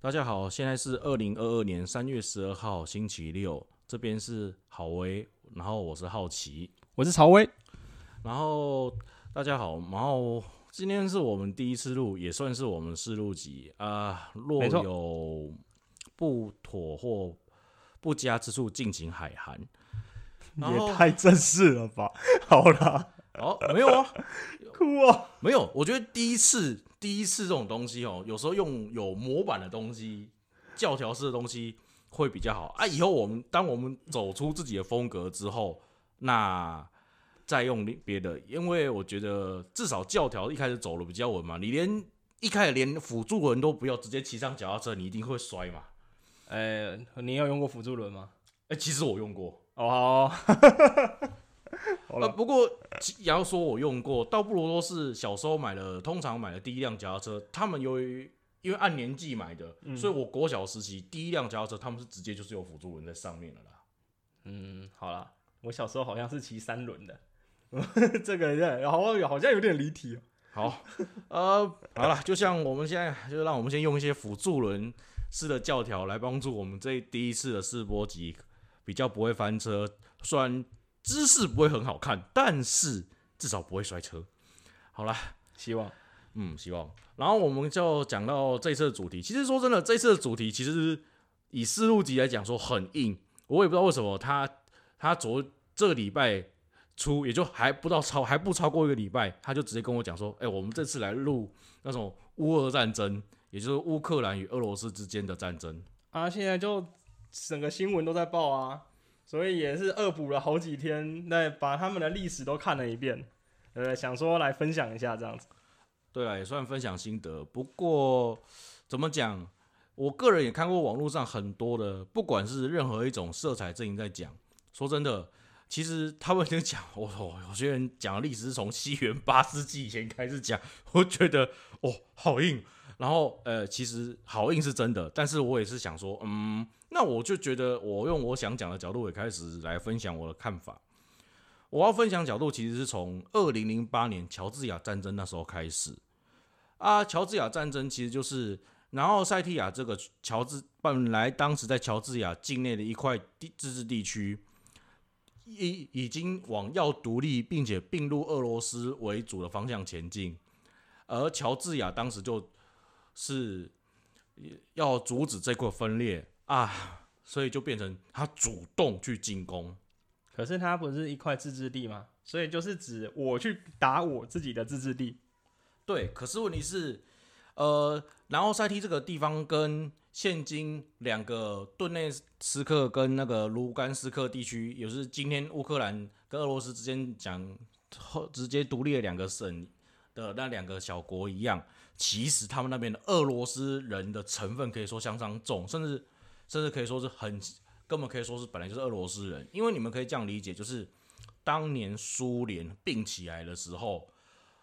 大家好，现在是二零二二年三月十二号星期六，这边是郝威，然后我是好奇，我是曹威。然后大家好，然后今天是我们第一次录，也算是我们试录集啊、若有不妥或不佳之处，敬请海涵。也太正式了吧？好啦，哦，没有啊，哭啊。没有，我觉得第一次第一次这种东西哦，有时候用有模板的东西、教条式的东西会比较好啊。以后我们当我们走出自己的风格之后，那再用别的，因为我觉得至少教条一开始走的比较稳嘛。你连一开始连辅助轮都不要，直接骑上脚踏车，你一定会摔嘛。呃、你有用过辅助轮吗？哎、其实我用过，哦，呃，了，不过也要说我用过，倒不如说是小时候买的，通常买的第一辆脚踏车，他们由于因为按年纪买的，所以我国小时期第一辆脚踏车，他们是直接就是有辅助轮在上面的啦。嗯，好啦，我小时候好像是骑三轮的，这个然后好像有点离题哦。好，呃，好了，就像我们现在，就让我们先用一些辅助轮式的教条来帮助我们这第一次的试播集比较不会翻车，虽然姿势不会很好看，但是至少不会摔车。好啦，希望嗯，希望。然后我们就讲到这次的主题。其实说真的，这次的主题其实以四路集来讲说很硬，我也不知道为什么他他昨这个礼拜出，也就还不到超还不超过一个礼拜，他就直接跟我讲说，哎、我们这次来录那种乌俄战争，也就是乌克兰与俄罗斯之间的战争。啊，现在就整个新闻都在报啊，所以也是恶补了好几天，那把他们的历史都看了一遍，呃，想说来分享一下这样子。对啊，也算分享心得。不过怎么讲，我个人也看过网络上很多的，不管是任何一种色彩阵营在讲。说真的，其实他们已经讲，我、哦、有些人讲历史是从西元八世纪以前开始讲，我觉得哦好硬。然后呃，其实好硬是真的，但是我也是想说，嗯，那我就觉得我用我想讲的角度也开始来分享我的看法。我要分享角度其实是从二零零八年乔治亚战争那时候开始啊。乔治亚战争其实就是南奥塞梯亚这个乔治本来当时在乔治亚境内的一块地自治地区，已已经往要独立并且并入俄罗斯为主的方向前进，而乔治亚当时就是要阻止这块分裂啊，所以就变成他主动去进攻。可是他不是一块自治地吗？所以就是指我去打我自己的自治地。对，可是问题是，呃，南奥塞梯这个地方跟现今两个顿内斯克跟那个卢甘斯克地区，也是今天乌克兰跟俄罗斯之间讲后直接独立的两个省的那两个小国一样，其实他们那边的俄罗斯人的成分可以说相当重，甚至甚至可以说是很根本可以说是本来就是俄罗斯人，因为你们可以这样理解，就是当年苏联并起来的时候。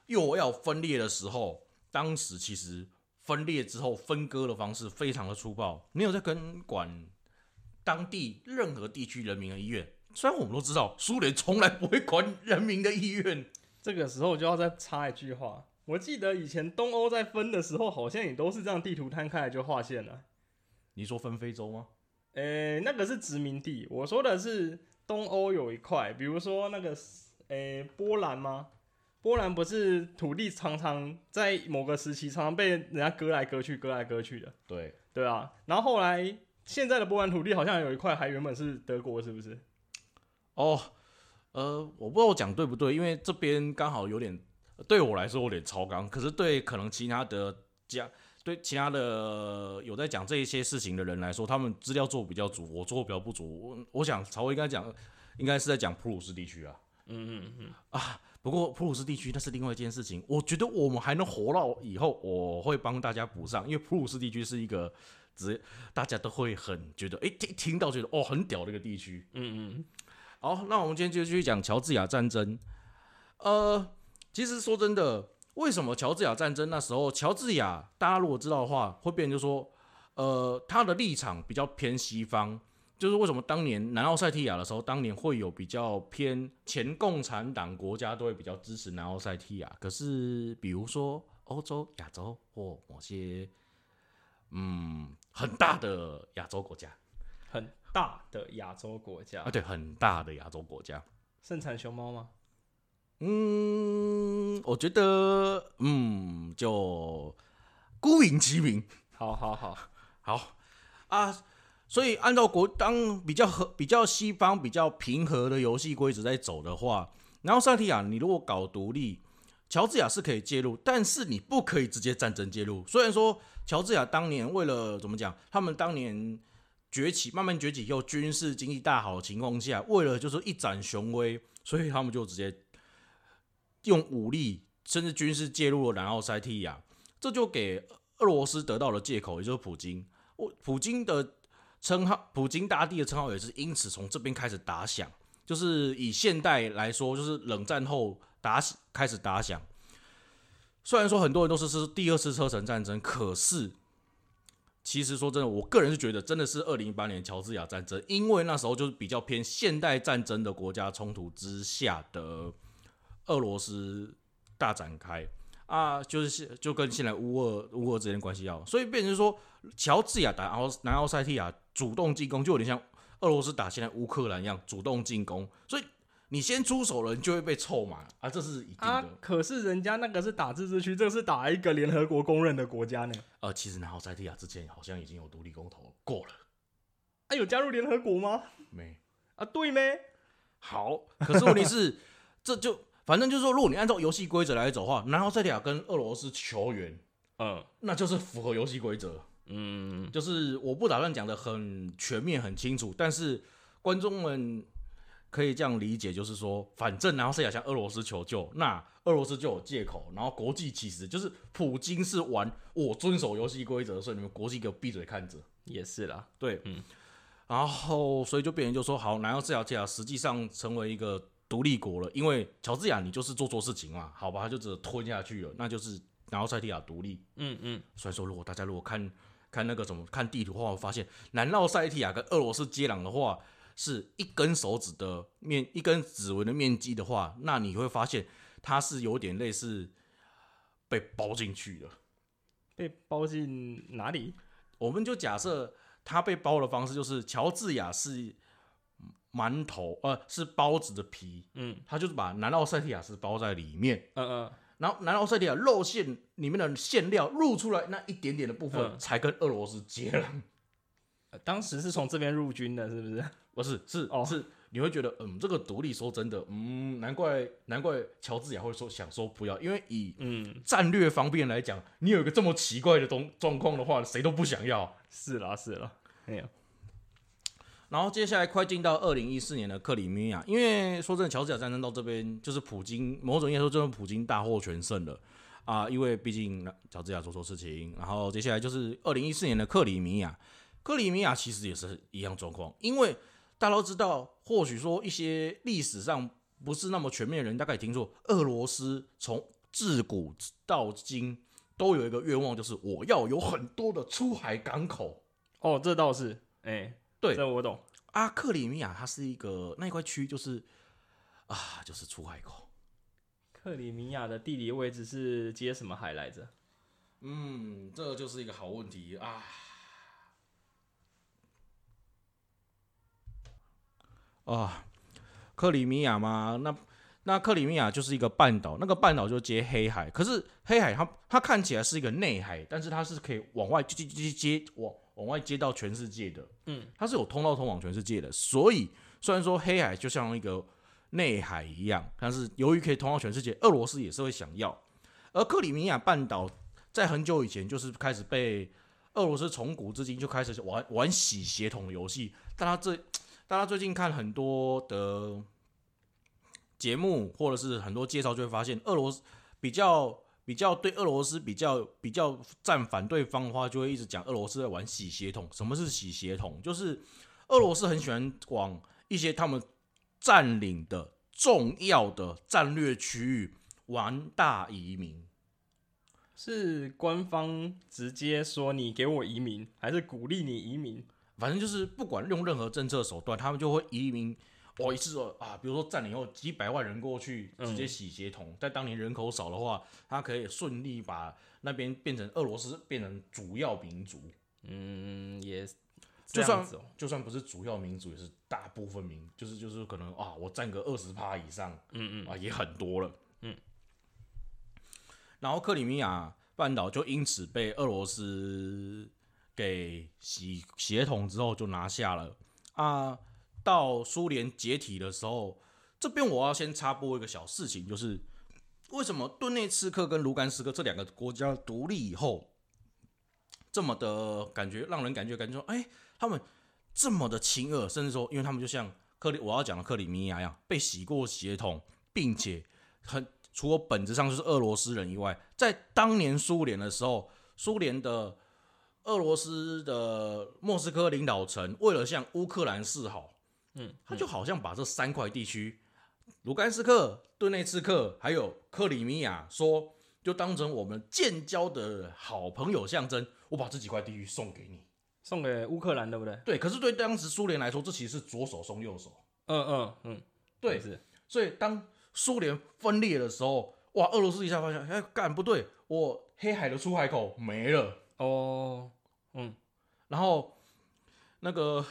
又要分裂的时候，当时其实分裂之后分割的方式非常的粗暴，没有在跟管当地任何地区人民的意愿。虽然我们都知道苏联从来不会管人民的意愿，这个时候就要再插一句话，我记得以前东欧在分的时候，好像也都是这样地图摊开来就划线了。你说分非洲吗？诶、那个是殖民地，我说的是东欧有一块，比如说那个诶、波兰吗？波兰不是土地常常在某个时期常常被人家割来割去、割来割去的，对，对啊。然后后来现在的波兰土地好像有一块还原本是德国，是不是？哦，呃，我不知道我讲对不对，因为这边刚好有点对我来说有点超纲，可是对可能其他的家。对其他的有在讲这一些事情的人来说，他们资料做比较足，我做比较不足。我我想曹威应该讲，应该是在讲普鲁士地区啊。嗯嗯嗯啊。不过普鲁士地区那是另外一件事情，我觉得我们还能活到以后，我会帮大家补上，因为普鲁士地区是一个只大家都会很觉得，诶，听听到觉得哦很屌的一个地区。嗯嗯，好，那我们今天就继续讲乔治亚战争。呃，其实说真的，为什么乔治亚战争那时候，乔治亚大家如果知道的话，会变成就说，呃，他的立场比较偏西方。就是为什么当年南奥塞梯亚的时候，当年会有比较偏前共产党国家都会比较支持南奥塞梯亚，可是比如说欧洲、亚洲或某些嗯很大的亚洲国家很大的亚洲国家啊，，对，很大的亚洲国家。盛产熊猫吗？嗯，我觉得，嗯，就孤影其名。好好好，好啊，所以按照国当比较和比较西方比较平和的游戏规则在走的话，然后萨提亚你如果搞独立，乔治亚是可以介入，但是你不可以直接战争介入。虽然说乔治亚当年为了怎么讲，他们当年崛起慢慢崛起又军事经济大好的情况下，为了就是一展雄威，所以他们就直接用武力甚至军事介入了南奥塞梯亚，这就给俄罗斯得到了借口，也就是普京。我普京的称号，普京大帝的称号也是因此从这边开始打响。就是以现代来说，就是冷战后打开始打响。虽然说很多人都是是第二次车臣战争，可是其实说真的，我个人是觉得真的是二零一八年乔治亚战争，因为那时候就是比较偏现代战争的国家冲突之下的俄罗斯大展开啊，就是现就跟现在乌俄乌俄之间关系要，所以变成说乔治亚打奥南奥塞梯亚主动进攻，就有点像俄罗斯打现在乌克兰一样主动进攻，所以你先出手了，你就会被臭骂啊，这是一定的。啊，可是人家那个是打自治区，这个是打一个联合国公认的国家呢。呃，其实南奥塞梯亚之前好像已经有独立公投过了，啊，有加入联合国吗？没啊，对没？好，可是问题是，这就反正就是说，如果你按照游戏规则来走的话，南奥塞梯亚跟俄罗斯球员，嗯那就是符合游戏规则。嗯，就是我不打算讲的很全面、很清楚，但是观众们可以这样理解，就是说，反正然后塞亚向俄罗斯求救，那俄罗斯就有借口，然后国际其实就是普京是玩我遵守游戏规则，所以你们国际给我闭嘴看着。也是啦。对，嗯，然后所以就变成就说，好，南奥塞亚亚实际上成为一个独立国了，因为乔治亚你就是做错事情嘛，好吧，他就只吞下去了，那就是南奥塞梯亚独立。嗯嗯，所以说，如果大家如果看看那个怎么看地图的话，我发现南奥塞梯亚跟俄罗斯接壤的话，是一根手指的面一根指纹的面积的话，那你会发现它是有点类似被包进去的。被包进哪里？我们就假设它被包的方式就是乔治亚是馒头，呃，是包子的皮，嗯它就是把南奥塞梯亚是包在里面，嗯嗯，然后南奥塞梯亚肉馅里面的馅料露出来那一点点的部分，嗯才跟俄罗斯接壤。呃当时是从这边入军的，是不是？不是，是、哦是，你会觉得，嗯，这个独立说真的，嗯，难怪难怪乔治亚会说想说不要，因为以嗯，战略方面来讲，你有一个这么奇怪的东状况的话，谁都不想要。是啦是啦，没有。然后接下来快进到二零一四年的克里米亚，因为说真的，乔治亚战争到这边就是普京，某种意义说，真的普京大获全胜了啊，因为毕竟乔治亚做错事情。然后接下来就是二零一四年的克里米亚，克里米亚其实也是一样状况，因为大家都知道，或许说一些历史上不是那么全面的人，大概也听说俄罗斯从自古到今都有一个愿望，就是我要有很多的出海港口。哦，这倒是，哎、对这我懂。啊，克里米亚它是一个那一块区，就是啊，就是出海口。克里米亚的地理位置是接什么海来着？嗯，这就是一个好问题啊。啊，克里米亚嘛？那那克里米亚就是一个半岛，那个半岛就接黑海。可是黑海它它看起来是一个内海，但是它是可以往外接接接接往往外接到全世界的。嗯，它是有通道通往全世界的。所以虽然说黑海就像一个内海一样，但是由于可以通到全世界，俄罗斯也是会想要。而克里米亚半岛在很久以前就是开始被俄罗斯从古至今就开始玩玩洗血统游戏。大家最大家最近看很多的节目或者是很多介绍，就会发现俄罗斯比较比较对俄罗斯比较比较站反对方的话，就会一直讲俄罗斯在玩洗血统。什么是洗血统？就是俄罗斯很喜欢往一些他们占领的重要的战略区域玩大移民。是官方直接说你给我移民，还是鼓励你移民？反正就是不管用任何政策手段，他们就会移民。哦，一次说啊，比如说占领后几百万人过去，直接洗血统。在当年人口少的话，他可以顺利把那边变成俄罗斯变成主要民族。嗯，也就算就算不是主要民族，也是大部分民，就是就是可能啊，我占个二十趴以上，嗯嗯啊，也很多了。嗯，然后克里米亚半岛就因此被俄罗斯给洗协同之后就拿下了啊。到苏联解体的时候，这边我要先插播一个小事情，就是为什么顿内茨克跟卢甘斯克这两个国家独立以后，这么的感觉让人感觉感觉说，哎、他们这么的亲俄，甚至说，因为他们就像克里我要讲的克里米亚一样，被洗过血统，并且很除了本质上就是俄罗斯人以外，在当年苏联的时候，苏联的俄罗斯的莫斯科领导层为了向乌克兰示好，嗯，他就好像把这三块地区，卢甘斯克、顿内茨克还有克里米亚说，就当成我们建交的好朋友象征，我把这几块地区送给你。送给乌克兰，对不对？对，可是对当时苏联来说，这其实是左手送右手。嗯嗯嗯，对，是，所以当苏联分裂的时候，哇，俄罗斯一下发现，哎，干不对，我黑海的出海口没了，哦，嗯然后那个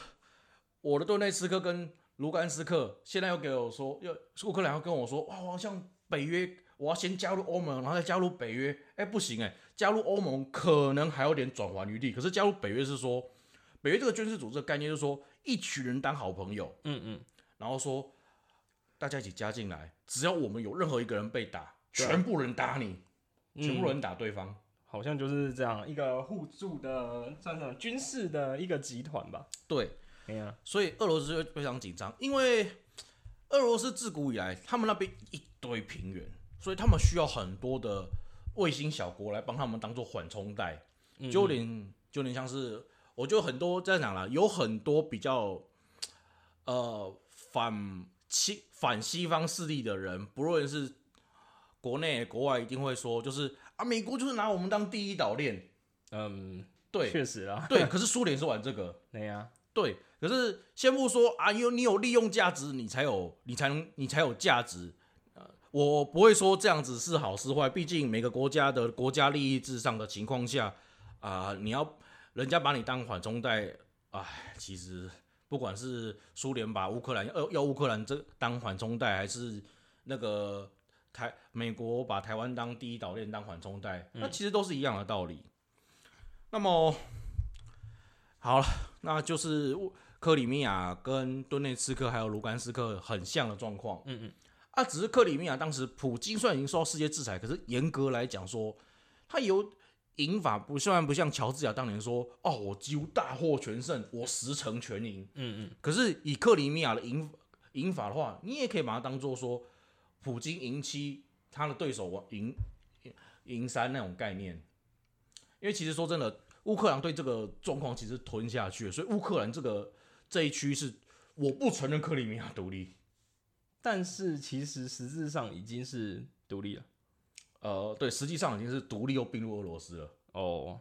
我的顿内斯克跟卢甘斯克现在又给我说，要乌克兰又跟我说，哇，我好像北约，我要先加入欧盟，然后再加入北约，哎，不行哎，加入欧盟可能还有点转圜余地，可是加入北约是说，北约这个军事组织的概念就是说，一群人当好朋友，嗯嗯，然后说大家一起加进来，只要我们有任何一个人被打，全部人打你，全部嗯人打对方。好像就是这样一个互助的，算什么军事的一个集团吧。对，哎呀，所以俄罗斯就非常紧张，因为俄罗斯自古以来，他们那边一堆平原，所以他们需要很多的卫星小国来帮他们当做缓冲带，嗯。就连就连像是，我觉得很多这样讲啦，有很多比较呃反西反西方势力的人，不论是国内国外，一定会说，就是啊，美国就是拿我们当第一岛链，嗯，对。确实啊，对，可是苏联是玩这个。对呀，对，可是先不说啊，有你有利用价值，你才有你才能你才有价值。呃，我不会说这样子是好是坏，毕竟每个国家的国家利益至上的情况下，啊、你要人家把你当缓冲带，哎，其实不管是苏联把乌克兰要要乌克兰这当缓冲带，还是那个台美国把台湾当第一岛链当缓冲带，那其实都是一样的道理。那么好了。那就是乌克里米亚跟顿内茨克还有卢甘斯克很像的状况。嗯嗯，啊，只是克里米亚当时普京虽然已经受到世界制裁，可是严格来讲说，他有赢法不虽然不像乔治亚当年说，哦，我几乎大获全胜，我十成全赢。嗯嗯，可是以克里米亚的赢赢法的话，你也可以把它当做说，普京赢七，他的对手赢赢三那种概念。因为其实说真的，乌克兰对这个状况其实吞下去了，所以乌克兰这个这一区是我不承认克里米亚独立。但是其实实质上已经是独立了。呃，对，实际上已经是独立又并入俄罗斯了。哦，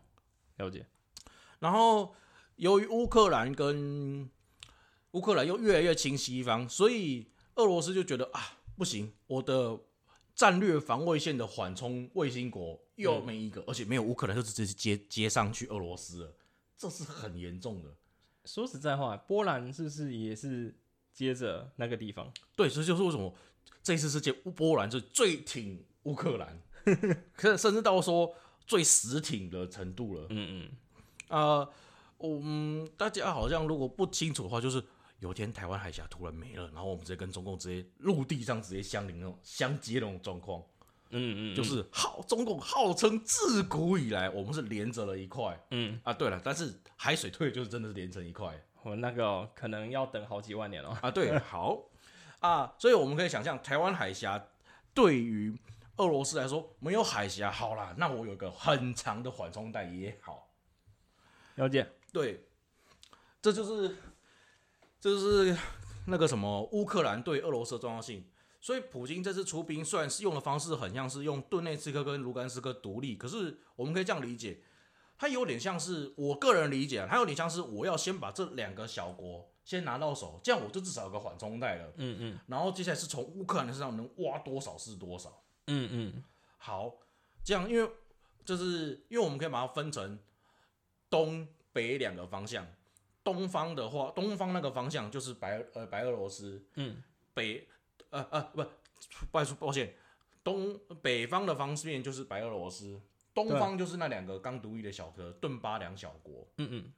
了解。然后由于乌克兰跟乌克兰又越来越亲西方，所以俄罗斯就觉得啊，不行，我的战略防卫线的缓冲卫星国又没一个，而且没有乌克兰，就直接接接上去俄罗斯了，这是很严重的。说实在话，波兰是不是也是接着那个地方？对，这就是为什么这次世界波兰是最挺乌克兰，可甚至到说最死挺的程度了。嗯嗯，啊，嗯，大家好像如果不清楚的话，就是有一天台湾海峡突然没了，然后我们直接跟中共直接陆地上直接相邻那种相接那种状况，嗯嗯，就是号中共号称自古以来我们是连着了一块嗯，啊。对了，但是海水退就是真的是连成一块我那个哦、可能要等好几万年哦。啊。对，好啊，所以我们可以想象，台湾海峡对于俄罗斯来说没有海峡，好啦，那我有个很长的缓冲带也好。了解。对，这就是这就是那个什么乌克兰对俄罗斯的重要性。所以普京这次出兵，虽然是用的方式很像是用顿内茨克跟卢甘斯克独立，可是我们可以这样理解，它有点像是我个人理解啊，它有点像是我要先把这两个小国先拿到手，这样我就至少有个缓冲带了。嗯嗯然后接下来是从乌克兰身上能挖多少是多少。嗯嗯好，这样因为就是因为我们可以把它分成东北两个方向。东方的话，东方那个方向就是白呃白俄罗斯，嗯，北呃呃不，不好意思，抱歉，东北方的方面就是白俄罗斯，东方就是那两个刚独立的小国顿巴两小国。嗯嗯，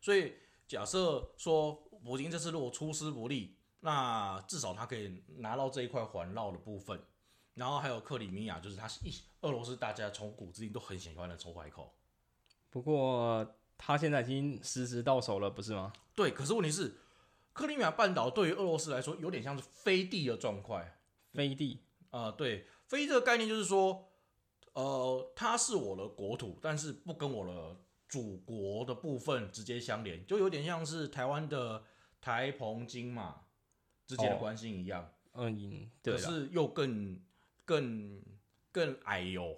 所以假设说普京这次如果出师不利，那至少他可以拿到这一块环绕的部分，然后还有克里米亚，就是他一俄罗斯大家从古至今都很喜欢的臭怀口。不过他现在已经实时到手了，不是吗？对，可是问题是，克里米亚半岛对于俄罗斯来说有点像是飞地的状况。飞地，呃，对，飞这个概念就是说，呃，它是我的国土，但是不跟我的祖国的部分直接相连，就有点像是台湾的台澎金马之间的哦关系一样，嗯，对，可是又更更更矮油。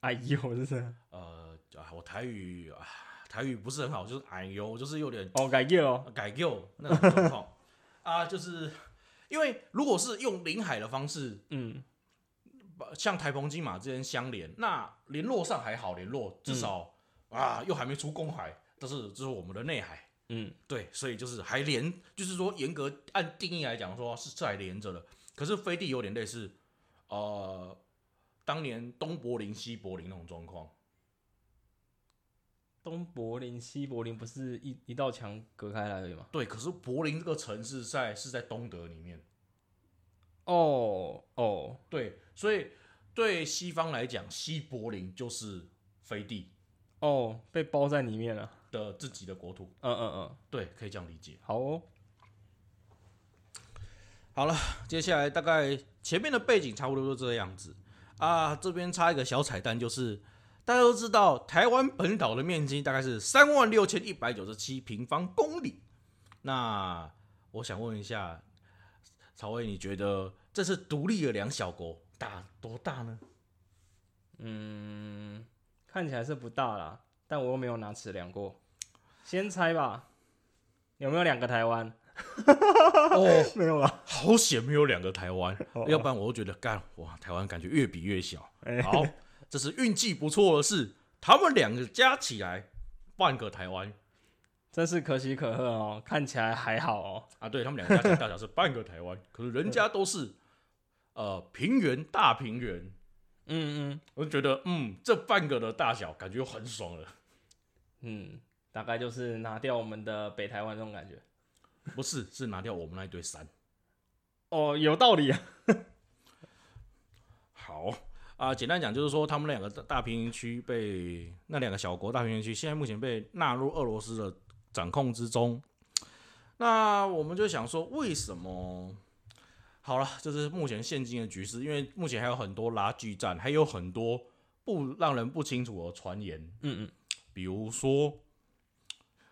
哎呦，这是呃，啊，我台语啊，台语不是很好，就是哎呦，就是有点哦，改掉哦，改旧那种状况。啊，就是因为如果是用临海的方式，嗯，把像台澎金马之间相连，那联络上还好联络，至少、啊又还没出公海，但是这是我们的内海，嗯，对，所以就是还连，就是说严格按定义来讲说是是还连着的，可是飞地有点类似，呃，当年东柏林西柏林那种状况，东柏林、西柏林不是一一道墙隔开来而已吗？对，可是柏林这个城市在是在东德里面，哦哦，对，所以对西方来讲，西柏林就是飞地哦，被包在里面了。的自己的国土，嗯嗯嗯，对，可以这样理解。好哦，好了，接下来大概前面的背景差不多就这样子啊。这边插一个小彩蛋，就是大家都知道，台湾本岛的面积大概是三万六千一百九十七平方公里。那我想问一下，曹威，你觉得这是独立的两小国大多大呢？嗯，看起来是不大啦，但我又没有拿尺量过，先猜吧，有没有两个台湾？哦，没有了？好险没有两个台湾，哦要不然我就觉得干哇，台湾感觉越比越小。哎好，这是运气不错的事，他们两个加起来半个台湾真是可喜可贺哦，看起来还好哦。啊。对他们两个加起来大小是半个台湾，可是人家都是 呃平原大平原，嗯嗯我就觉得嗯，这半个的大小感觉很爽了。嗯，大概就是拿掉我们的北台湾这种感觉。不是，是拿掉我们那一堆山。哦，有道理啊。好啊，简单讲就是说，他们两个大大平原区被那两个小国大平原区，现在目前被纳入俄罗斯的掌控之中。那我们就想说，为什么？好了，这是目前现今的局势，因为目前还有很多拉锯战，还有很多不让人不清楚的传言。嗯嗯，比如说，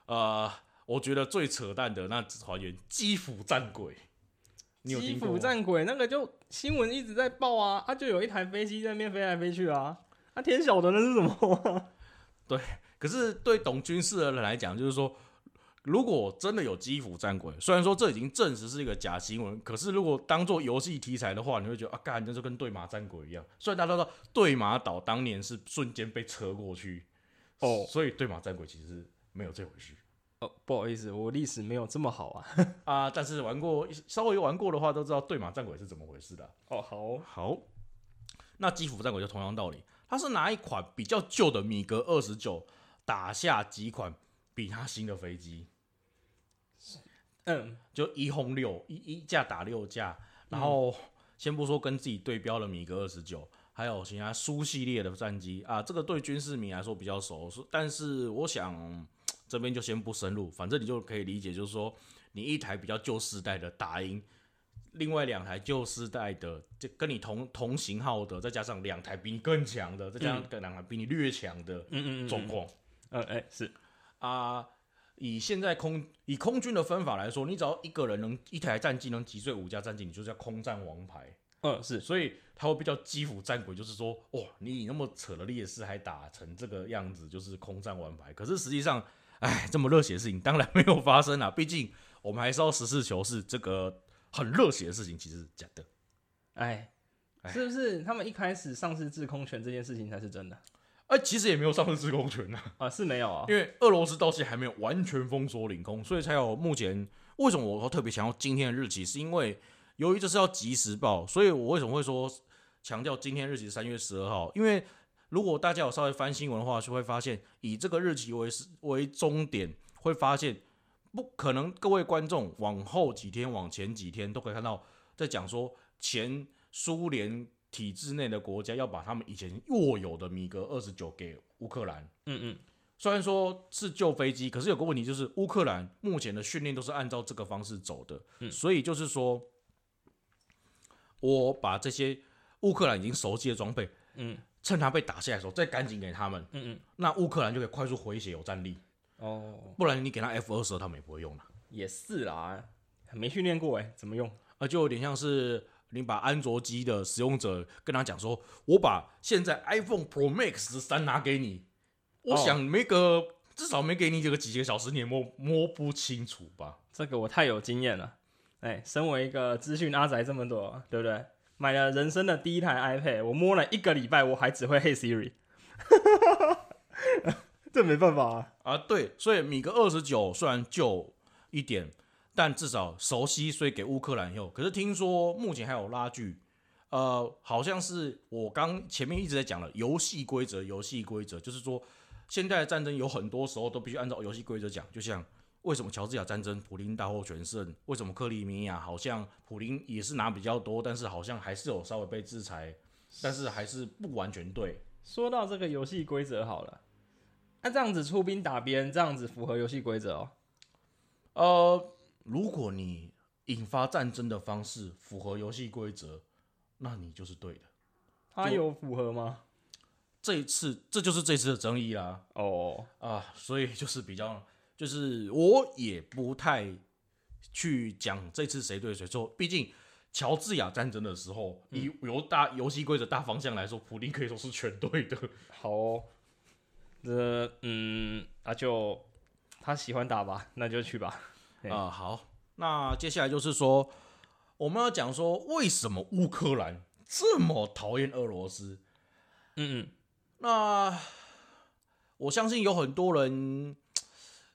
呃，我觉得最扯淡的那传言——基辅战鬼，你有基？辅战鬼那个就新闻一直在报啊，啊就有一台飞机在那边飞来飞去啊，啊天晓得那是什么、对可是对懂军事的人来讲，就是说，如果真的有基辅战鬼，虽然说这已经证实是一个假新闻，可是如果当做游戏题材的话，你会觉得啊，干，那就跟对马战鬼一样。虽然大家都知道对马岛当年是瞬间被车过去，哦所以对马战鬼其实没有这回事哦，不好意思，我历史没有这么好啊。啊。但是玩过稍微玩过的话，都知道对马战鬼是怎么回事的啊、哦，好哦好，那基辅战鬼就同样道理，它是拿一款比较旧的米格二十九打下几款比它新的飞机。嗯，就一轰六一一架打六架，然后先不说跟自己对标的米格二十九，还有其他苏系列的战机啊，这个对军事迷来说比较熟，但是我想这边就先不深入，反正你就可以理解，就是说你一台比较旧时代的打赢。另外两台旧世代的，就跟你同同型号的，再加上两台比你更强的，再加上两台比你略强的嗯嗯嗯状况，嗯，哎、是，啊，以现在空以空军的分法来说，你只要一个人能一台战机能击碎五架战机，你就叫空战王牌。嗯是，所以他会比较基辅战鬼，就是说，哇，你以那么扯的劣势还打成这个样子，就是空战王牌。可是实际上，哎，这么热血的事情当然没有发生啊，毕竟我们还是要实事求是，这个很热血的事情其实是假的。哎，哎是不是他们一开始丧失制空权这件事情才是真的？哎、其实也没有丧失制空权啊，啊，是没有啊因。为俄罗斯到现在还没有完全封锁领空，所以才有目前为什么我特别想要今天的日期，是因为由于这是要及时报，所以我为什么会说强调今天日期是三月十二号？因为如果大家有稍微翻新闻的话，就会发现以这个日期为是为终点，会发现不可能各位观众往后几天、往前几天都可以看到，在讲说前苏联体制内的国家要把他们以前握有的米格二十九给乌克兰。嗯嗯，虽然说是旧飞机，可是有个问题就是乌克兰目前的训练都是按照这个方式走的，嗯。所以就是说，我把这些乌克兰已经熟悉的装备，嗯，趁他被打下来的时候再赶紧给他们，嗯嗯，那乌克兰就可以快速回血有战力，哦，不然你给他 F 二十，他们也不会用了，也是啦，没训练过哎，怎么用？啊，就有点像是。你把安卓机的使用者跟他讲说：“我把现在 iPhone Pro Max 十三拿给你，我哦想没个、至少没给你这个几个小时，你也摸摸不清楚吧？这个我太有经验了。哎，身为一个资讯阿宅这么多，对不对？买了人生的第一台 iPad，我摸了一个礼拜，我还只会 Hey Siri，这没办法啊。啊，对，所以米格二十九虽然旧一点，但至少熟悉，所以给乌克兰用。可是听说目前还有拉锯，呃，好像是我刚前面一直在讲了游戏规则，游戏规则就是说，现在的战争有很多时候都必须按照游戏规则讲，就像为什么乔治亚战争普林大获全胜，为什么克里米亚好像普林也是拿比较多，但是好像还是有稍微被制裁，但是还是不完全对。说到这个游戏规则好了，那、这样子出兵打别人，这样子符合游戏规则哦。呃，如果你引发战争的方式符合游戏规则，那你就是对的。他有符合吗？这一次，这就是这次的争议啦哦，啊，所以就是比较，就是我也不太去讲这次谁对谁错，毕竟乔治亚战争的时候，以由大游戏规则大方向来说，普丁可以说是全对的。好哦，这嗯，那就他喜欢打吧，那就去吧。对啊、好，那接下来就是说，我们要讲说为什么乌克兰这么讨厌俄罗斯。嗯嗯，那我相信有很多人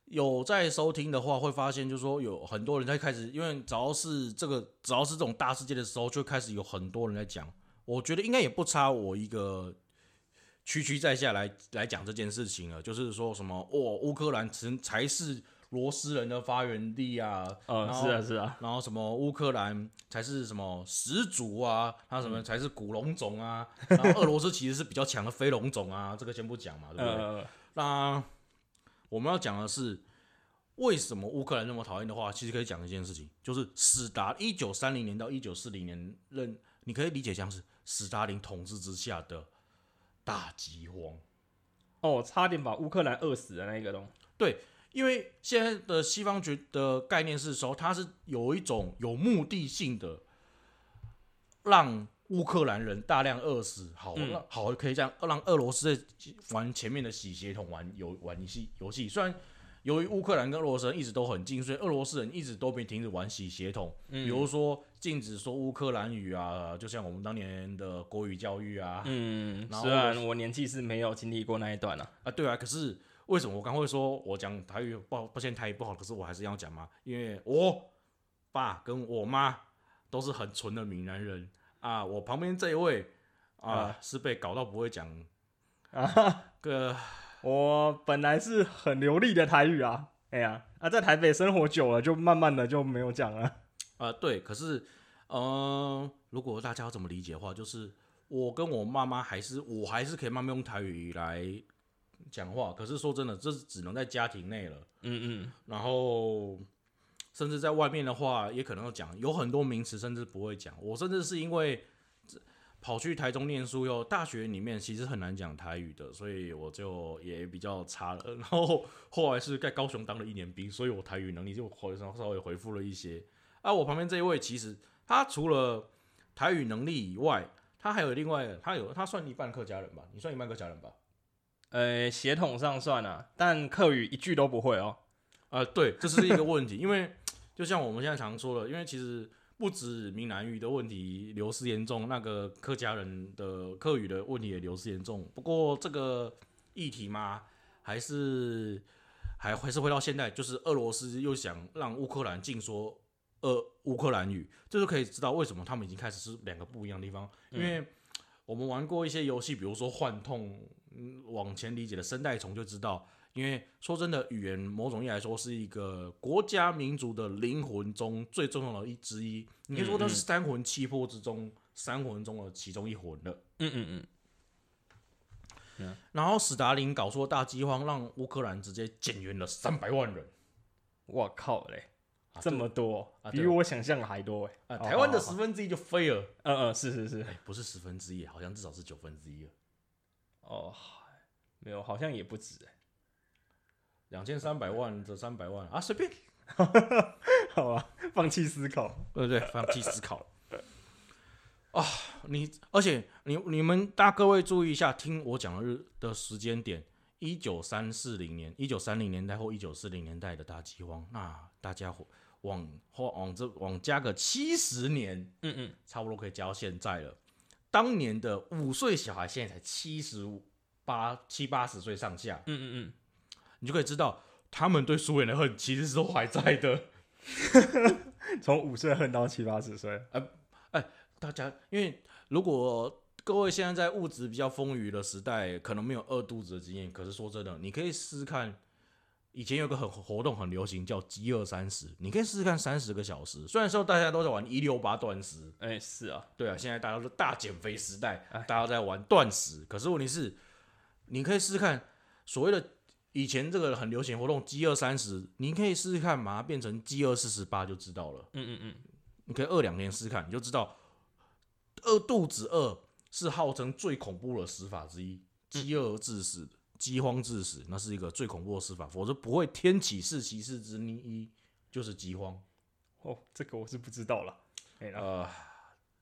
有在收听的话，会发现就是说有很多人在开始，因为只要是这个只要是这种大事件的时候，就开始有很多人在讲。我觉得应该也不差我一个区区在下来来讲这件事情了，就是说什么哦，乌克兰才才是罗斯人的发源地啊，是啊是啊，然后什么乌克兰才是什么始祖啊，他什么才是古龙种啊，然后俄罗斯其实是比较强的飞龙种啊，这个先不讲嘛，对不对？呃，那我们要讲的是，为什么乌克兰那么讨厌的话，其实可以讲一件事情，就是史达一九三零年到一九四零年任，你可以理解像是史达林统治之下的大饥荒。哦，差点把乌克兰饿死的那个东，因为现在的西方觉的概念是说，它是有一种有目的性的，让乌克兰人大量饿死，好好可以这样让俄罗斯在玩前面的洗鞋桶玩游玩游戏游戏。虽然由于乌克兰跟俄罗斯人一直都很近，所以俄罗斯人一直都没停止玩洗鞋桶，嗯。比如说禁止说乌克兰语啊，就像我们当年的国语教育啊，嗯，然虽然我年纪是没有经历过那一段啊，啊，对啊，可是为什么我刚会说我讲台语不好，抱歉台语不好，可是我还是要讲嘛，因为我爸跟我妈都是很纯的闽南人啊，我旁边这一位啊、啊是被搞到不会讲 啊，个我本来是很流利的台语啊，哎呀，啊，在台北生活久了，就慢慢的就没有讲了。啊，对，可是呃，如果大家要怎么理解的话，就是我跟我妈妈还是我还是可以慢慢用台语来讲话，可是说真的，这只能在家庭内了。嗯嗯，然后甚至在外面的话，也可能要讲，有很多名词甚至不会讲。我甚至是因为这跑去台中念书哟，大学里面其实很难讲台语的，所以我就也比较差了。然后后来是在高雄当了一年兵，所以我台语能力就回稍稍微回复了一些。啊，我旁边这一位其实他除了台语能力以外，他还有另外，他有他算一半客家人吧？你算一半客家人吧？呃，血统上算啊，但客语一句都不会哦。啊，对，这是一个问题，因为就像我们现在常说的，因为其实不止闽南语的问题流失严重，那个客家人的客语的问题也流失严重。不过这个议题嘛，还是还还是回到现在，就是俄罗斯又想让乌克兰禁说呃乌克兰语，这就可以知道为什么他们已经开始是两个不一样的地方。因为我们玩过一些游戏，比如说幻痛，嗯，往前理解的声带虫就知道。因为说真的，语言某种意义来说是一个国家民族的灵魂中最重要的一之一。你可以说它是三魂七魄之中三魂中的其中一魂了。嗯嗯嗯。然后史达林搞出大饥荒，让乌克兰直接减员了三百万人。我靠嘞，这么多，啊比我想象的还多哎。啊，台湾的十分之一就飞了。嗯嗯，是是是。哎，不是十分之一，好像至少是九分之一了。哦，没有，好像也不止哎。两千三百万这三百万啊，随便，好吧，放弃思考。对不对？放弃思考。啊，你而且你你们大各位注意一下，听我讲的日的时间点，一九三四零年、一九三零年代或一九四零年代的大饥荒，那大家伙往或往这往加个七十年，嗯嗯，差不多可以加到现在了。当年的五岁小孩现在才七十五八七八十岁上下，嗯嗯嗯。你就可以知道他们对苏联的恨其实是都还在的。从五岁恨到七八十岁，大家因为如果各位现在在物质比较丰腴的时代，可能没有饿肚子的经验，可是说真的，你可以试试看。以前有个很活动很流行叫饥饿三十，你可以试试看三十个小时。虽然说大家都在玩一六八断食，哎、是啊，对啊，现在大家都大减肥时代，哎大家都在玩断食。可是问题是，你可以试试看所谓的以前这个很流行活动饥饿三十，你可以试试看把它变成饥饿四十八就知道了。嗯嗯嗯，你可以饿两天试试看，你就知道饿肚子饿是号称最恐怖的死法之一，饥饿而致死、饥荒致死，那是一个最恐怖的死法，否则不会天启四其事之一就是饥荒。哦，这个我是不知道了。呃，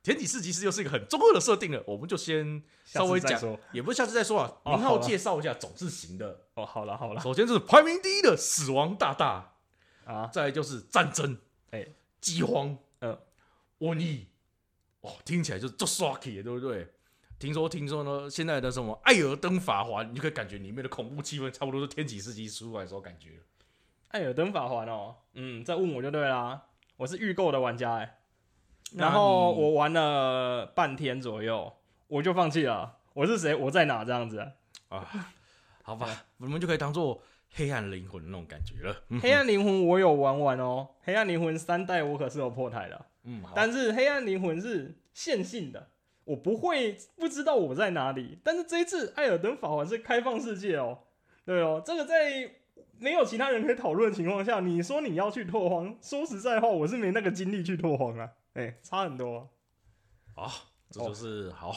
天启事其实又是一个很中二的设定了，我们就先稍微讲。也不是下次再说啊。哦明浩介绍一下总字型的，哦，好了好了首先是排名第一的死亡大大，啊，再就是战争，哎饥荒，嗯，瘟疫，哦，听起来就就刷起，对不对？听说听说呢，现在的什么《艾尔登法环》，你就可以感觉里面的恐怖气氛差不多是天启世纪出来的时候感觉。艾尔登法环哦，嗯，再问我就对啦。我是预购的玩家哎，然后我玩了半天左右，我就放弃了。我是谁？我在哪？这样子啊。啊，好吧，我们就可以当做黑暗灵魂的那种感觉了。嗯黑暗灵魂我有玩完哦，黑暗灵魂三代我可是有破台的，嗯，但是黑暗灵魂是线性的，我不会不知道我在哪里。但是这一次艾尔登法环是开放世界哦，对哦，这个在没有其他人可以讨论的情况下，你说你要去拓荒，说实在话，我是没那个精力去拓荒啊，哎、差很多。啊，这就是好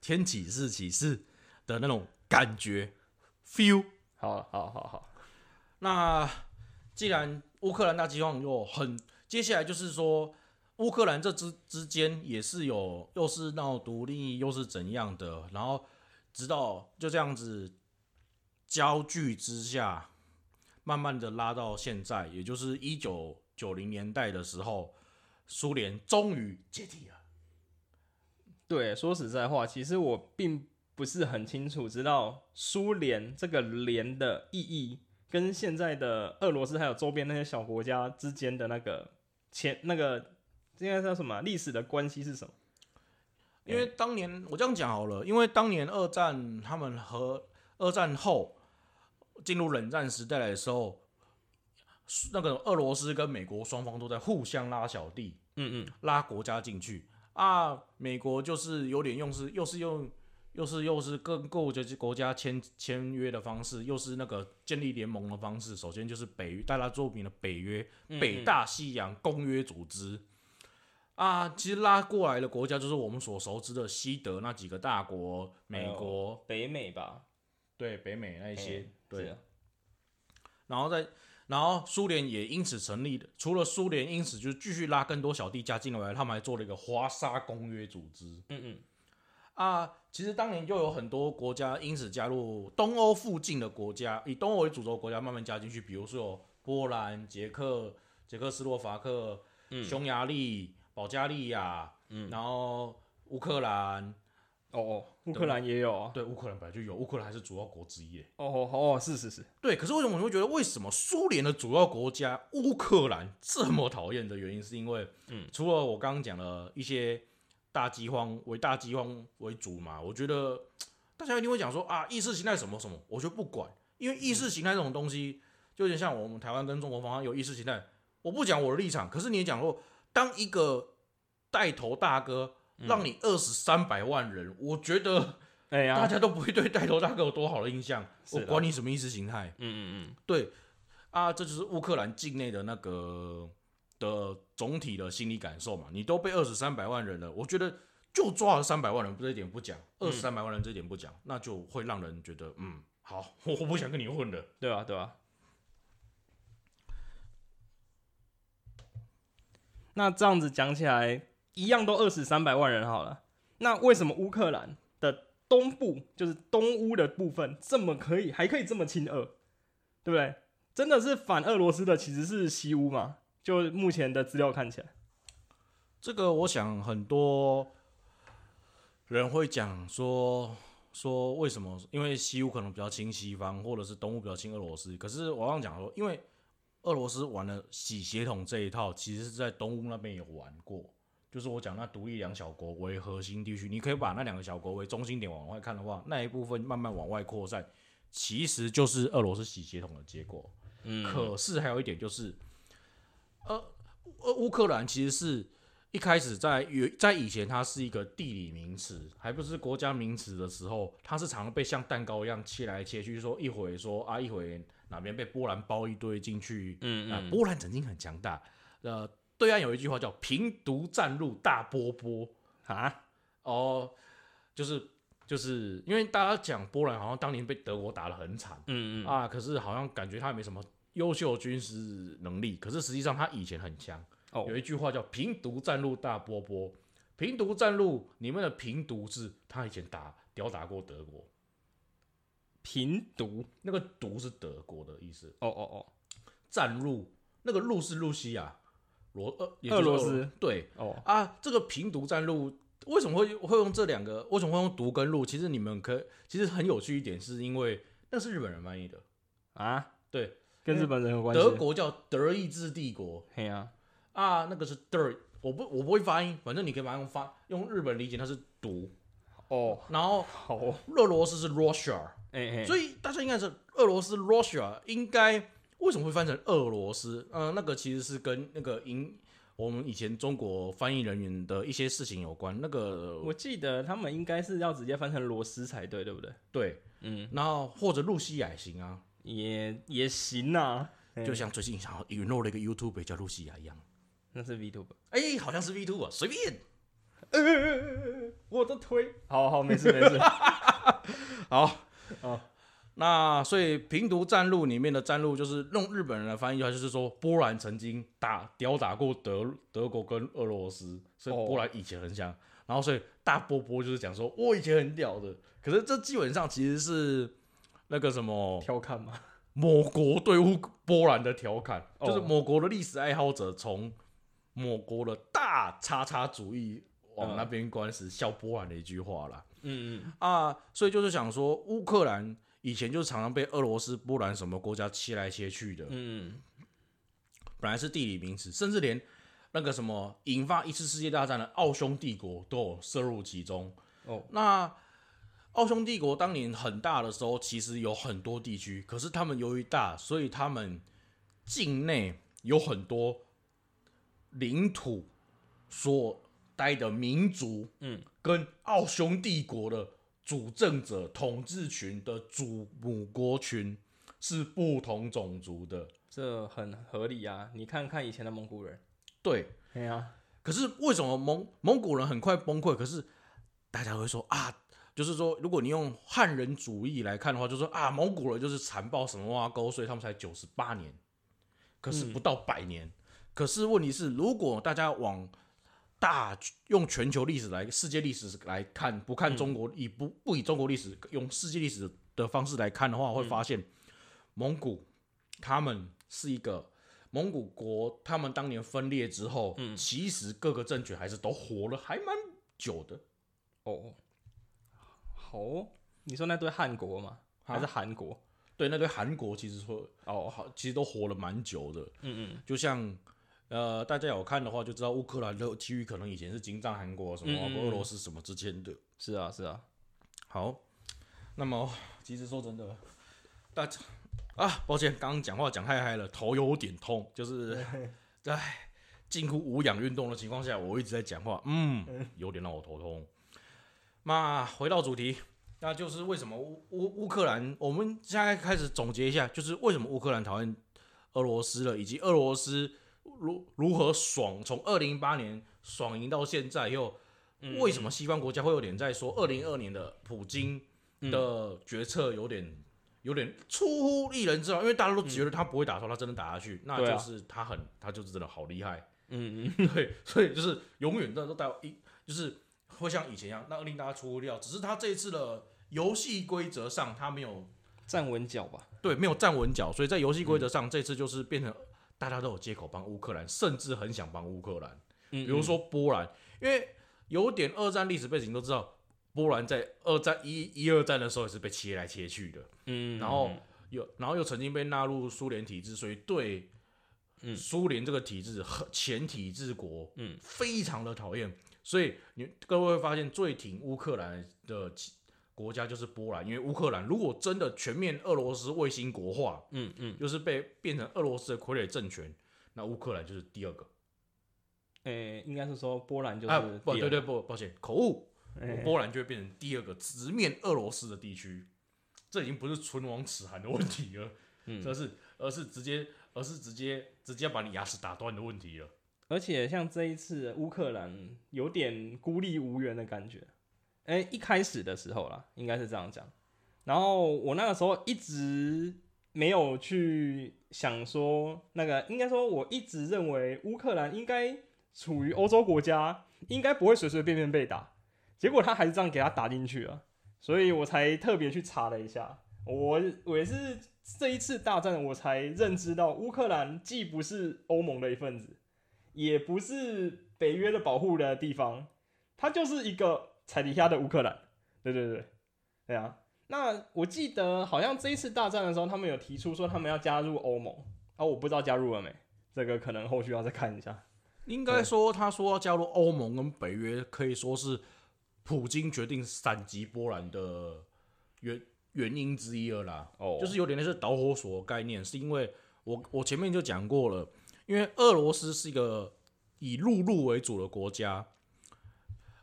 天启是启示的那种感觉 feel。好，好，好，好，那既然乌克兰大饥荒又很，接下来就是说，乌克兰这之之间也是有，又是闹独立，又是怎样的，然后直到就这样子焦距之下，慢慢的拉到现在，也就是一九九零年代的时候，苏联终于解体了。对，说实在话，其实我并不是很清楚知道苏联这个联的意义，跟现在的俄罗斯还有周边那些小国家之间的那个前那个应该叫什么啊历史的关系是什么？因为当年我这样讲好了，因为当年二战他们和二战后进入冷战时代的时候，那个俄罗斯跟美国双方都在互相拉小弟，嗯嗯，拉国家进去啊。美国就是有点用是又是用又是又是跟各个国家签签约的方式，又是那个建立联盟的方式。首先就是北大家著名的北约，嗯北大西洋公约组织。啊，其实拉过来的国家就是我们所熟知的西德那几个大国，美国、北美吧，对北美那一些，嗯对，啊然后再然后苏联也因此成立的，除了苏联因此就继续拉更多小弟加进来，他们还做了一个华沙公约组织嗯嗯，啊。其实当年就有很多国家因此加入东欧附近的国家，以东欧为主轴的国家慢慢加进去，比如说有波兰、捷克、捷克斯洛伐克、匈牙利。保加利亚，嗯，然后乌克兰，哦，乌克兰也有啊。对，乌克兰本来就有，乌克兰还是主要国之一耶。哦哦哦，是是是，对，可是为什么你会觉得为什么苏联的主要国家乌克兰这么讨厌的原因，是因为，嗯，除了我刚刚讲的一些大饥荒为大饥荒为主嘛，我觉得大家一定会讲说啊，意识形态什么什么，我就不管，因为意识形态这种东西，就有点像我们台湾跟中国方有意识形态，我不讲我的立场，可是你也讲过，当一个带头大哥让你饿死三百万人，我觉得。哎呀，大家都不会对带头大哥有多好的印象，我管你什么意识形态。嗯嗯嗯，对啊，这就是乌克兰境内的那个的总体的心理感受嘛。你都被饿死三百万人了，我觉得就抓了三百万人，这一点不讲，饿死三百万人这一点不讲，那就会让人觉得，嗯，好，我我不想跟你混了。对啊，对啊。那这样子讲起来，一样都饿死三百万人好了。那为什么乌克兰的东部就是东乌的部分这么可以，还可以这么亲俄，对不对？真的是反俄罗斯的其实是西乌嘛？就目前的资料看起来，这个我想很多人会讲说说为什么？因为西乌可能比较亲西方，或者是东乌比较亲俄罗斯。可是我刚刚讲说，因为俄罗斯玩了洗血统这一套，其实是在东乌那边有玩过。就是我讲那独立两小国为核心地区，你可以把那两个小国为中心点往外看的话，那一部分慢慢往外扩散，其实就是俄罗斯洗血统的结果。嗯，可是还有一点就是，呃，呃，乌克兰其实是一开始在原在以前它是一个地理名词，还不是国家名词的时候，它是常被像蛋糕一样切来切去，说一会说啊，一会哪边被波兰包一堆进去，嗯啊，波兰曾经很强大，呃。对岸有一句话叫“平毒战路大波波”啊，哦，就是就是因为大家讲波兰好像当年被德国打得很惨，嗯嗯啊，可是好像感觉他也没什么优秀军事能力，可是实际上他以前很强。哦，有一句话叫“平毒战路大波波”，平毒战路里面的平毒是他以前打屌打过德国，平毒那个毒是德国的意思。哦哦哦，战路那个路是露西亚。罗俄俄罗斯对哦啊，这个平毒战路为什么会会用这两个？为什么会用毒跟路？其实你们可其实很有趣一点，是因为那是日本人翻译的啊，对，跟日本人有关系。德国叫德意志帝国，嘿啊啊，那个是德，我不我不会发音，反正你可以把它用发用日本理解，它是毒哦。然后好，俄罗斯是 Russia，哎哎，所以大家应该是俄罗斯 Russia 应该。为什么会翻成俄罗斯？嗯，那个其实是跟那个英我们以前中国翻译人员的一些事情有关。那个我记得他们应该是要直接翻成罗斯才对，对不对？对，嗯，然后或者露西亚也行啊，也也行啊。就像最近想引入了一个 YouTube 叫露西亚一样，那是 VTube，哎，好像是 VTube，随便。呃，我的腿，好好，没事没事，好，哦。那所以平毒战路里面的战路就是用日本人来翻译的话，就是说波兰曾经打吊打过德德国跟俄罗斯，所以波兰以前很强。然后所以大波波就是讲说我以前很屌的，可是这基本上其实是那个什么调侃嘛？某国对乌波兰的调侃，就是某国的历史爱好者从某国的大叉叉主义往那边关时笑波兰的一句话啦。嗯嗯啊，所以就是想说乌克兰。以前就是常常被俄罗斯、波兰什么国家切来切去的，嗯，本来是地理名词，甚至连那个什么引发一次世界大战的奥匈帝国都有涉入其中。哦，那奥匈帝国当年很大的时候，其实有很多地区，可是他们由于大，所以他们境内有很多领土所待的民族，嗯，跟奥匈帝国的。主政者统治群的主母国群是不同种族的，这很合理啊！你看看以前的蒙古人，对，对啊。可是为什么蒙蒙古人很快崩溃？可是大家会说啊，就是说，如果你用汉人主义来看的话，就说啊，蒙古人就是残暴什么挖沟，所以他们才九十八年，可是不到百年。可是问题是，如果大家往大用全球历史来世界历史来看，不看中国以不不以中国历史用世界历史的方式来看的话，会发现蒙古他们是一个蒙古国他们当年分裂之后，嗯其实各个政权还是都活了还蛮久的。哦，好哦，你说那对汉国吗？啊还是韩国？对，那对韩国其实说哦，好，其实都活了蛮久的。嗯嗯，就像呃，大家有看的话，就知道乌克兰的区域可能以前是金帐韩国什么、俄罗斯什么之间的。是啊是啊，好，那么其实说真的，大家啊，抱歉，刚刚讲话讲太嗨了，头有点痛，就是 在近乎无氧运动的情况下，我一直在讲话，嗯，有点让我头痛。那回到主题，那就是为什么乌乌乌克兰，我们现在开始总结一下，就是为什么乌克兰讨厌俄罗斯了，以及俄罗斯如如何爽？从二零一八年爽赢到现在，又为什么西方国家会有点在说二零二年的普京的决策有点有点出乎意人之外，因为大家都觉得他不会打错，他真的打下去，那就是他很他就是真的好厉害，嗯嗯，对，所以就是永远都都带一就是会像以前一样，那令大家出乎意料，只是他这一次的游戏规则上他没有站稳脚吧。对没有站稳脚，所以在游戏规则上、这次就是变成大家都有借口帮乌克兰，甚至很想帮乌克兰。嗯，比如说波兰，因为有点二战历史背景都知道，波兰在二战一一二战的时候也是被切来切去的，嗯，嗯，然后又然后又曾经被纳入苏联体制，所以对嗯。苏联这个体制和前体制国嗯。非常的讨厌，所以你各位会发现最挺乌克兰的其国家就是波兰，因为乌克兰如果真的全面俄罗斯卫星国化，嗯嗯，就是被变成俄罗斯的傀儡政权，那乌克兰就是第二个。诶，应该是说波兰就是啊，不对对不，抱歉，口误。哎波兰就会变成第二个直面俄罗斯的地区，这已经不是唇亡齿寒的问题了，嗯这是而是直接而是直接直接把你牙齿打断的问题了。而且像这一次乌克兰有点孤立无援的感觉。哎、一开始的时候啦，应该是这样讲。然后我那个时候一直没有去想说，那个应该说我一直认为乌克兰应该处于欧洲国家，应该不会随随便便被打。结果他还是这样给他打进去了，所以我才特别去查了一下。我我也是这一次大战，我才认知到乌克兰既不是欧盟的一份子，也不是北约的保护的地方，它就是一个踩底下的乌克兰。对对对，对啊。那我记得好像这一次大战的时候，他们有提出说他们要加入欧盟，啊，我不知道加入了没，这个可能后续要再看一下。应该说，他说要加入欧盟跟北约，可以说是普京决定闪击波兰的原原因之一了啦。哦就是有点类似导火索的概念，是因为我我前面就讲过了，因为俄罗斯是一个以陆路为主的国家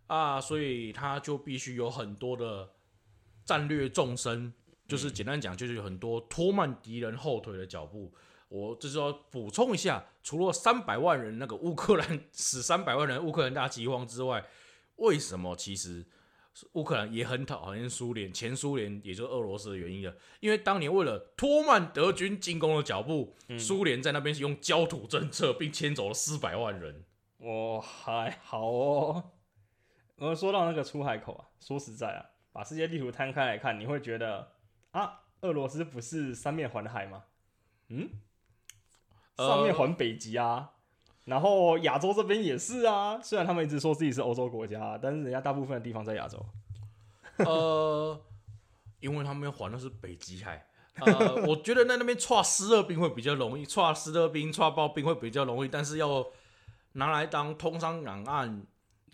啊，所以他就必须有很多的战略纵深，就是简单讲，就是有很多拖慢敌人后腿的脚步。我就是要补充一下，除了三百万人那个乌克兰死三百万人乌克兰大饥荒之外，为什么其实乌克兰也很讨厌苏联，前苏联也就是俄罗斯的原因了？因为当年为了拖慢德军进攻的脚步，苏联在那边是用焦土政策，并迁走了四百万人。我还好哦。我说到那个出海口啊，说实在啊，把世界地图摊开来看，你会觉得啊，俄罗斯不是三面环海吗？嗯，呃上面环北极啊，然后亚洲这边也是啊。虽然他们一直说自己是欧洲国家，但是人家大部分的地方在亚洲。呃，因为他们环的是北极海。呃，我觉得在那边串斯热冰会比较容易，串斯热兵、串刨冰会比较容易，但是要拿来当通商两岸，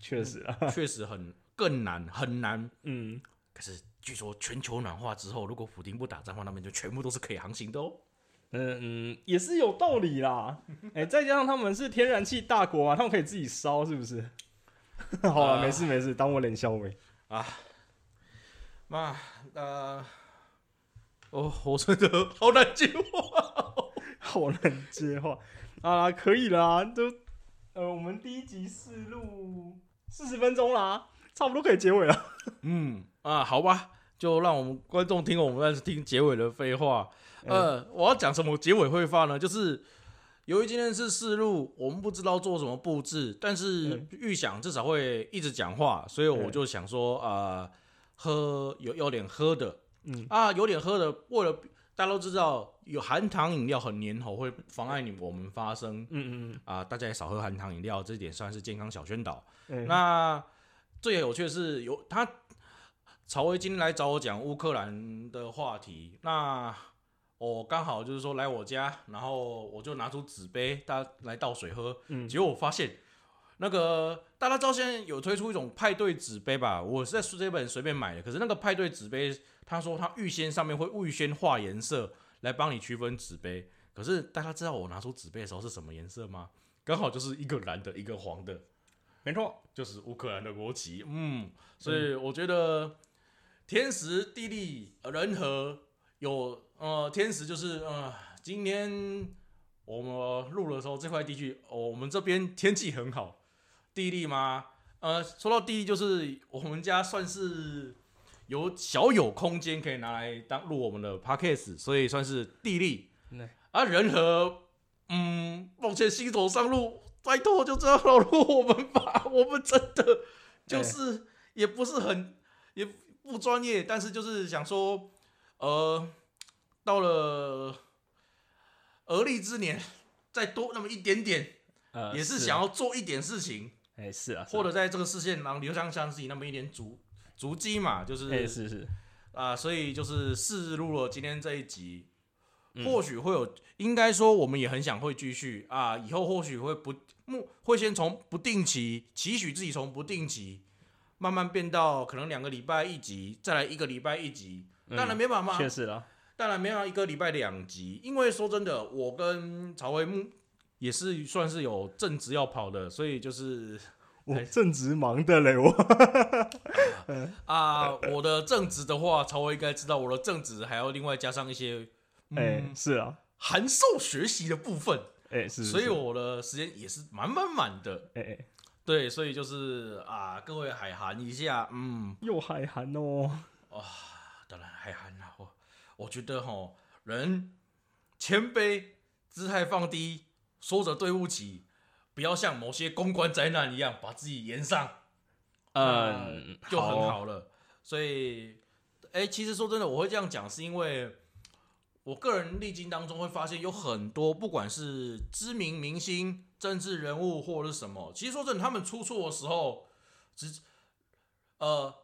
确实啊，确实很更难，很难。嗯，可是据说全球暖化之后，如果普丁不打仗的话，那边就全部都是可以航行的哦。嗯嗯，也是有道理啦。哎、再加上他们是天然气大国啊，他们可以自己烧，是不是？好了，啊没事没事，当我冷笑没啊。妈呃，哦，我真的好难接话。好难接话啊，可以啦，都呃，我们第一集试录四十分钟啦，差不多可以结尾了。嗯啊，好吧，就让我们观众听我们在听结尾的废话。呃，我要讲什么结尾会发呢？就是由于今天是试录，我们不知道做什么布置，但是嗯预想至少会一直讲话，所以我就想说，呃，喝有有点喝的，嗯啊，有点喝的，为了大家都知道有含糖饮料很粘喉，会妨碍你我们发声嗯嗯啊、大家也少喝含糖饮料，这一点算是健康小宣导。嗯，那最有趣的是，有他曹威今天来找我讲乌克兰的话题，那我刚好就是说来我家，然后我就拿出纸杯，大家来倒水喝。嗯结果我发现那个大家知道现在有推出一种派对纸杯吧？我是在这本随便买的，可是那个派对纸杯，他说他预先上面会预先画颜色来帮你区分纸杯。可是大家知道我拿出纸杯的时候是什么颜色吗？刚好就是一个蓝的，一个黄的。没错，就是乌克兰的国旗，嗯，所以我觉得天时地利呃人和有呃天时就是呃今天我们录的时候这块地区、哦我们这边天气很好，地利吗？呃，说到地利就是我们家算是有小有空间可以拿来当录我们的 podcast，所以算是地利。对。啊，人和嗯，抱歉新手上路，拜托就这样老路我们吧，我们真的就是也不是很也不专业，但是就是想说，呃，到了而立之年，再多那么一点点，呃，也是啊。想要做一点事情，哎是啊，是啊。或者在这个视线上留下像自己那么一点足足迹嘛，就是哎是是，啊，所以就是试录了今天这一集，嗯。或许会有，应该说我们也很想会继续啊，以后或许会不目会先从不定期，期许自己从不定期慢慢变到可能两个礼拜一集，再来一个礼拜一集，当然没办法，确实了，当然没办法一个礼拜两集，因为说真的，我跟曹威木也是算是有正职要跑的，所以就是我正值忙的嘞，我 啊，我的正职的话，曹威应该知道，我的正职还要另外加上一些哎嗯是啊，函授学习的部分，哎是，所以我的时间也是满满满的。哎哎。对，所以就是啊，各位海涵一下，嗯，又海涵哦，啊当然海涵啦，我我觉得哈，人谦卑，姿态放低，说着对不起，不要像某些公关灾难一样把自己延上，嗯，就很哦，好了。所以，哎、其实说真的，我会这样讲，是因为我个人历经当中会发现，有很多不管是知名明星、政治人物或者是什么，其实说真的，他们出错的时候，只呃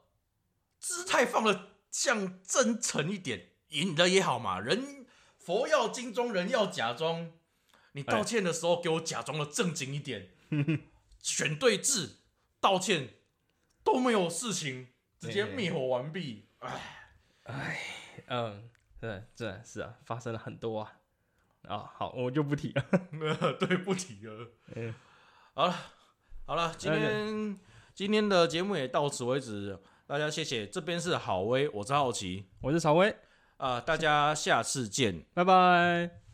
姿态放的像真诚一点，赢的也好嘛。人佛要金装，人要假装。你道歉的时候，给我假装的正经一点，选对字，道歉都没有事情，直接灭火完毕。哎，嗯，对，这是啊，发生了很多啊，啊，好，我就不提了，对不起了。嗯好了，好了，今天今天的节目也到此为止，大家谢谢。这边是郝威，我是好奇我是曹威，啊、大家下次见。拜拜。